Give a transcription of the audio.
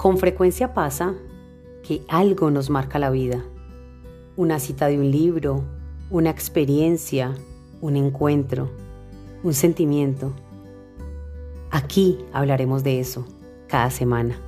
Con frecuencia pasa que algo nos marca la vida. Una cita de un libro, una experiencia, un encuentro, un sentimiento. Aquí hablaremos de eso cada semana.